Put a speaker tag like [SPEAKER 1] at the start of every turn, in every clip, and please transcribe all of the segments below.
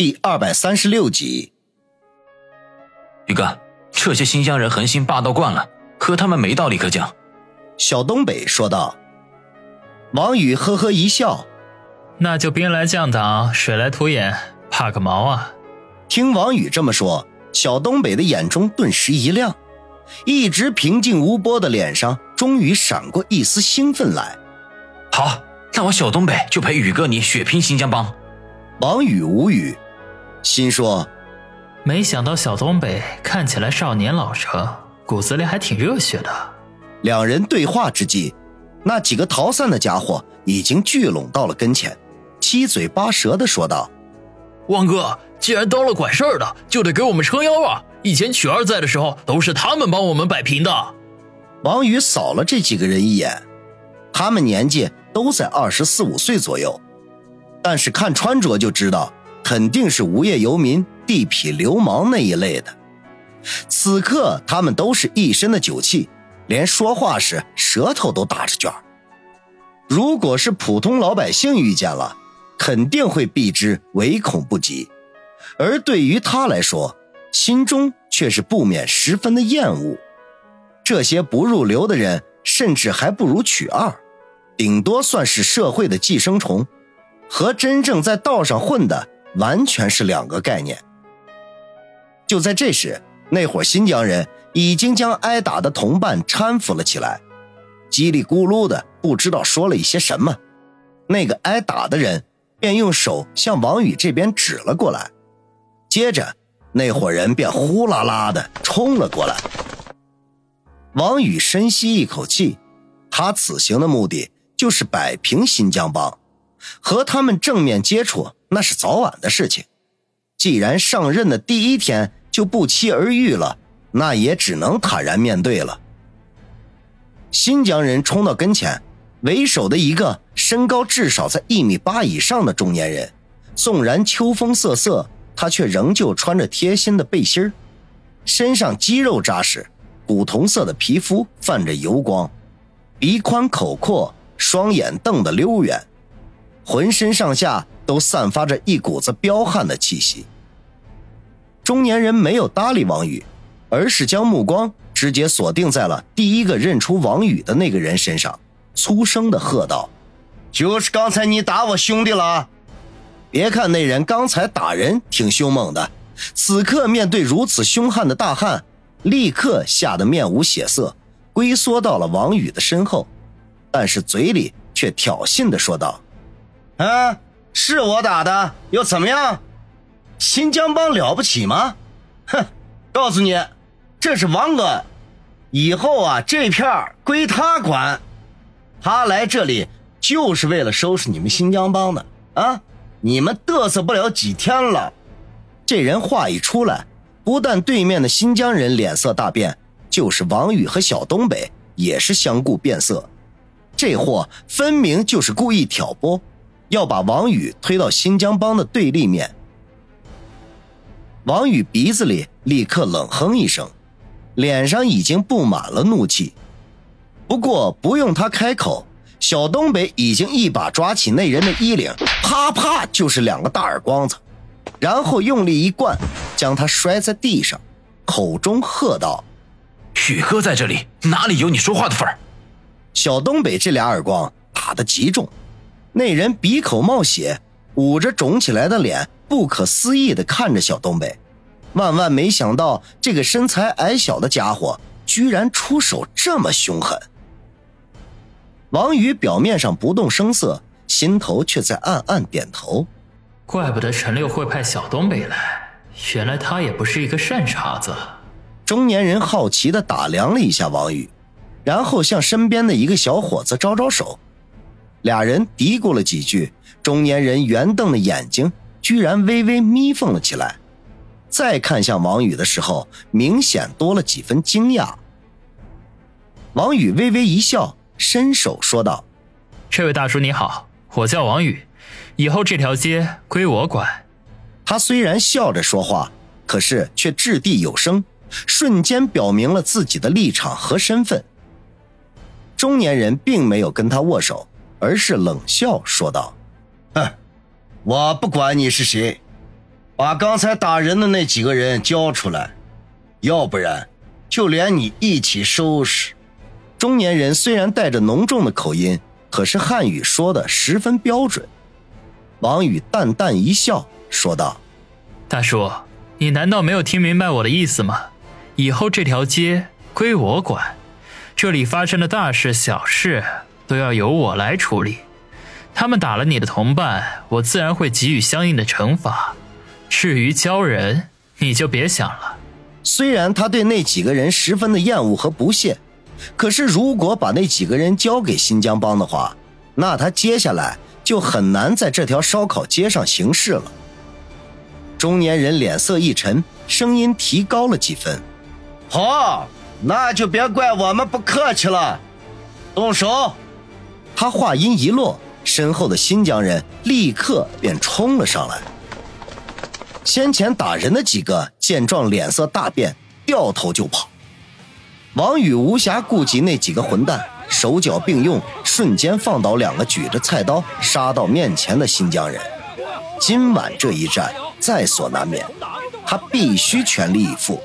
[SPEAKER 1] 第二百三十六集，
[SPEAKER 2] 宇哥，这些新疆人横行霸道惯了，和他们没道理可讲。
[SPEAKER 1] 小东北说道。王宇呵呵一笑：“
[SPEAKER 3] 那就兵来将挡，水来土掩，怕个毛啊！”
[SPEAKER 1] 听王宇这么说，小东北的眼中顿时一亮，一直平静无波的脸上终于闪过一丝兴奋来。
[SPEAKER 2] 好，那我小东北就陪宇哥你血拼新疆帮。
[SPEAKER 1] 王宇无语，心说：“
[SPEAKER 3] 没想到小东北看起来少年老成，骨子里还挺热血的。”
[SPEAKER 1] 两人对话之际。那几个逃散的家伙已经聚拢到了跟前，七嘴八舌的说道：“
[SPEAKER 4] 王哥，既然当了管事儿的，就得给我们撑腰啊！以前曲儿在的时候，都是他们帮我们摆平的。”
[SPEAKER 1] 王宇扫了这几个人一眼，他们年纪都在二十四五岁左右，但是看穿着就知道，肯定是无业游民、地痞流氓那一类的。此刻他们都是一身的酒气。连说话时舌头都打着卷如果是普通老百姓遇见了，肯定会避之唯恐不及；而对于他来说，心中却是不免十分的厌恶。这些不入流的人，甚至还不如曲二，顶多算是社会的寄生虫，和真正在道上混的完全是两个概念。就在这时，那伙新疆人。已经将挨打的同伴搀扶了起来，叽里咕噜的不知道说了一些什么。那个挨打的人便用手向王宇这边指了过来，接着那伙人便呼啦啦的冲了过来。王宇深吸一口气，他此行的目的就是摆平新疆帮，和他们正面接触那是早晚的事情。既然上任的第一天就不期而遇了。那也只能坦然面对了。新疆人冲到跟前，为首的一个身高至少在一米八以上的中年人，纵然秋风瑟瑟，他却仍旧穿着贴心的背心身上肌肉扎实，古铜色的皮肤泛着油光，鼻宽口阔，双眼瞪得溜圆，浑身上下都散发着一股子彪悍的气息。中年人没有搭理王宇。而是将目光直接锁定在了第一个认出王宇的那个人身上，粗声的喝道：“就是刚才你打我兄弟了！”别看那人刚才打人挺凶猛的，此刻面对如此凶悍的大汉，立刻吓得面无血色，龟缩到了王宇的身后，但是嘴里却挑衅的说道：“啊，是我打的，又怎么样？新疆帮了不起吗？哼，告诉你。”这是王哥，以后啊，这片归他管。他来这里就是为了收拾你们新疆帮的啊！你们嘚瑟不了几天了。这人话一出来，不但对面的新疆人脸色大变，就是王宇和小东北也是相顾变色。这货分明就是故意挑拨，要把王宇推到新疆帮的对立面。王宇鼻子里立刻冷哼一声。脸上已经布满了怒气，不过不用他开口，小东北已经一把抓起那人的衣领，啪啪就是两个大耳光子，然后用力一灌，将他摔在地上，口中喝道：“
[SPEAKER 2] 宇哥在这里，哪里有你说话的份儿？”
[SPEAKER 1] 小东北这俩耳光打得极重，那人鼻口冒血，捂着肿起来的脸，不可思议地看着小东北。万万没想到，这个身材矮小的家伙居然出手这么凶狠。王宇表面上不动声色，心头却在暗暗点头。
[SPEAKER 3] 怪不得陈六会派小东北来，原来他也不是一个善茬子。
[SPEAKER 1] 中年人好奇地打量了一下王宇，然后向身边的一个小伙子招招手。俩人嘀咕了几句，中年人圆瞪的眼睛居然微微眯缝了起来。再看向王宇的时候，明显多了几分惊讶。王宇微微一笑，伸手说道：“
[SPEAKER 3] 这位大叔你好，我叫王宇，以后这条街归我管。”
[SPEAKER 1] 他虽然笑着说话，可是却掷地有声，瞬间表明了自己的立场和身份。中年人并没有跟他握手，而是冷笑说道：“哼，我不管你是谁。”把刚才打人的那几个人交出来，要不然就连你一起收拾。”中年人虽然带着浓重的口音，可是汉语说的十分标准。王宇淡淡一笑，说道：“
[SPEAKER 3] 大叔，你难道没有听明白我的意思吗？以后这条街归我管，这里发生的大事小事都要由我来处理。他们打了你的同伴，我自然会给予相应的惩罚。至于教人，你就别想了。”
[SPEAKER 1] 虽然他对那几个人十分的厌恶和不屑，可是如果把那几个人交给新疆帮的话，那他接下来……就很难在这条烧烤街上行事了。中年人脸色一沉，声音提高了几分：“好，那就别怪我们不客气了，动手！”他话音一落，身后的新疆人立刻便冲了上来。先前打人的几个见状，脸色大变，掉头就跑。王宇无暇顾及那几个混蛋。手脚并用，瞬间放倒两个举着菜刀杀到面前的新疆人。今晚这一战在所难免，他必须全力以赴。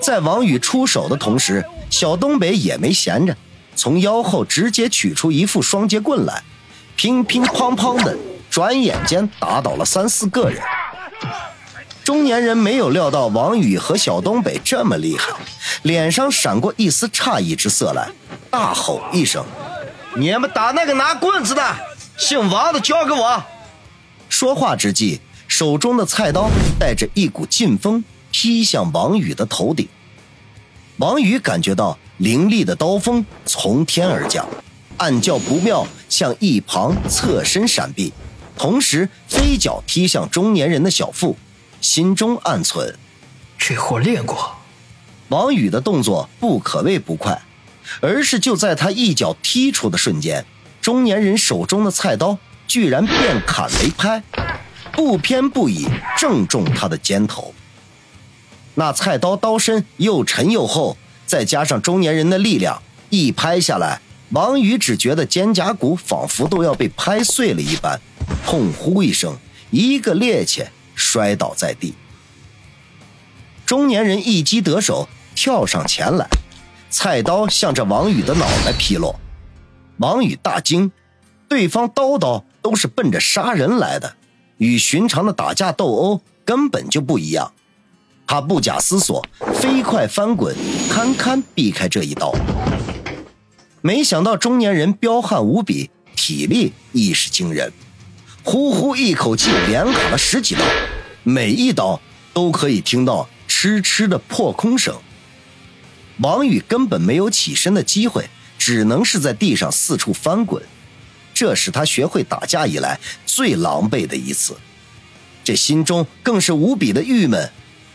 [SPEAKER 1] 在王宇出手的同时，小东北也没闲着，从腰后直接取出一副双截棍来，乒乒乓乓的，转眼间打倒了三四个人。中年人没有料到王宇和小东北这么厉害，脸上闪过一丝诧异之色来。大吼一声：“你们打那个拿棍子的，姓王的交给我！”说话之际，手中的菜刀带着一股劲风劈向王宇的头顶。王宇感觉到凌厉的刀锋从天而降，暗叫不妙，向一旁侧身闪避，同时飞脚踢向中年人的小腹，心中暗忖：
[SPEAKER 3] 这货练过。
[SPEAKER 1] 王宇的动作不可谓不快。而是就在他一脚踢出的瞬间，中年人手中的菜刀居然变砍为拍，不偏不倚，正中他的肩头。那菜刀刀身又沉又厚，再加上中年人的力量，一拍下来，王宇只觉得肩胛骨仿佛都要被拍碎了一般，痛呼一声，一个趔趄摔倒在地。中年人一击得手，跳上前来。菜刀向着王宇的脑袋劈落，王宇大惊，对方刀刀都是奔着杀人来的，与寻常的打架斗殴根本就不一样。他不假思索，飞快翻滚，堪堪避开这一刀。没想到中年人彪悍无比，体力亦是惊人，呼呼一口气连砍了十几刀，每一刀都可以听到哧哧的破空声。王宇根本没有起身的机会，只能是在地上四处翻滚。这是他学会打架以来最狼狈的一次，这心中更是无比的郁闷。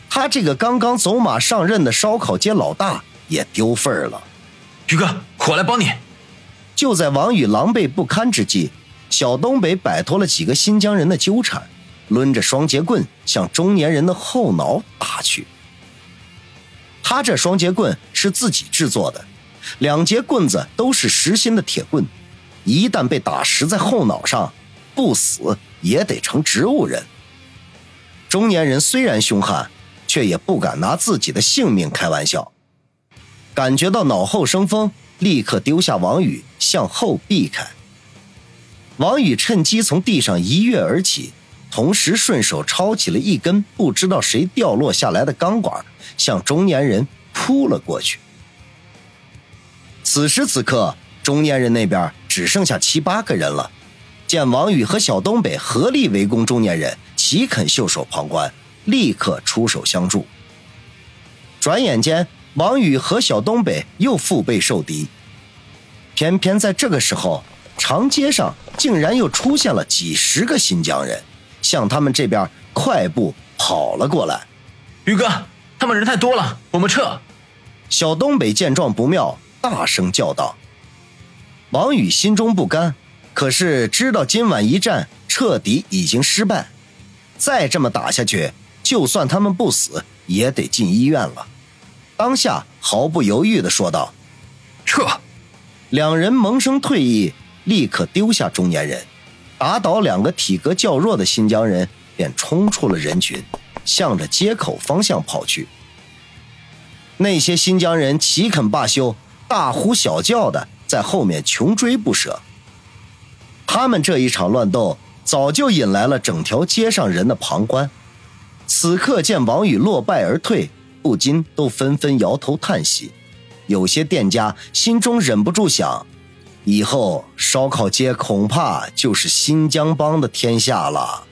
[SPEAKER 1] 他这个刚刚走马上任的烧烤街老大也丢份儿了。
[SPEAKER 2] 宇哥，我来帮你。
[SPEAKER 1] 就在王宇狼狈不堪之际，小东北摆脱了几个新疆人的纠缠，抡着双节棍向中年人的后脑打去。他这双节棍是自己制作的，两节棍子都是实心的铁棍，一旦被打实在后脑上，不死也得成植物人。中年人虽然凶悍，却也不敢拿自己的性命开玩笑。感觉到脑后生风，立刻丢下王宇向后避开。王宇趁机从地上一跃而起，同时顺手抄起了一根不知道谁掉落下来的钢管。向中年人扑了过去。此时此刻，中年人那边只剩下七八个人了。见王宇和小东北合力围攻中年人，岂肯袖手旁观？立刻出手相助。转眼间，王宇和小东北又腹背受敌。偏偏在这个时候，长街上竟然又出现了几十个新疆人，向他们这边快步跑了过来。
[SPEAKER 2] 宇哥。他们人太多了，我们撤。
[SPEAKER 1] 小东北见状不妙，大声叫道：“王宇心中不甘，可是知道今晚一战彻底已经失败，再这么打下去，就算他们不死，也得进医院了。”当下毫不犹豫的说道：“
[SPEAKER 2] 撤！”
[SPEAKER 1] 两人萌生退意，立刻丢下中年人，打倒两个体格较弱的新疆人，便冲出了人群，向着街口方向跑去。那些新疆人岂肯罢休，大呼小叫的在后面穷追不舍。他们这一场乱斗，早就引来了整条街上人的旁观。此刻见王宇落败而退，不禁都纷纷摇头叹息。有些店家心中忍不住想：以后烧烤街恐怕就是新疆帮的天下了。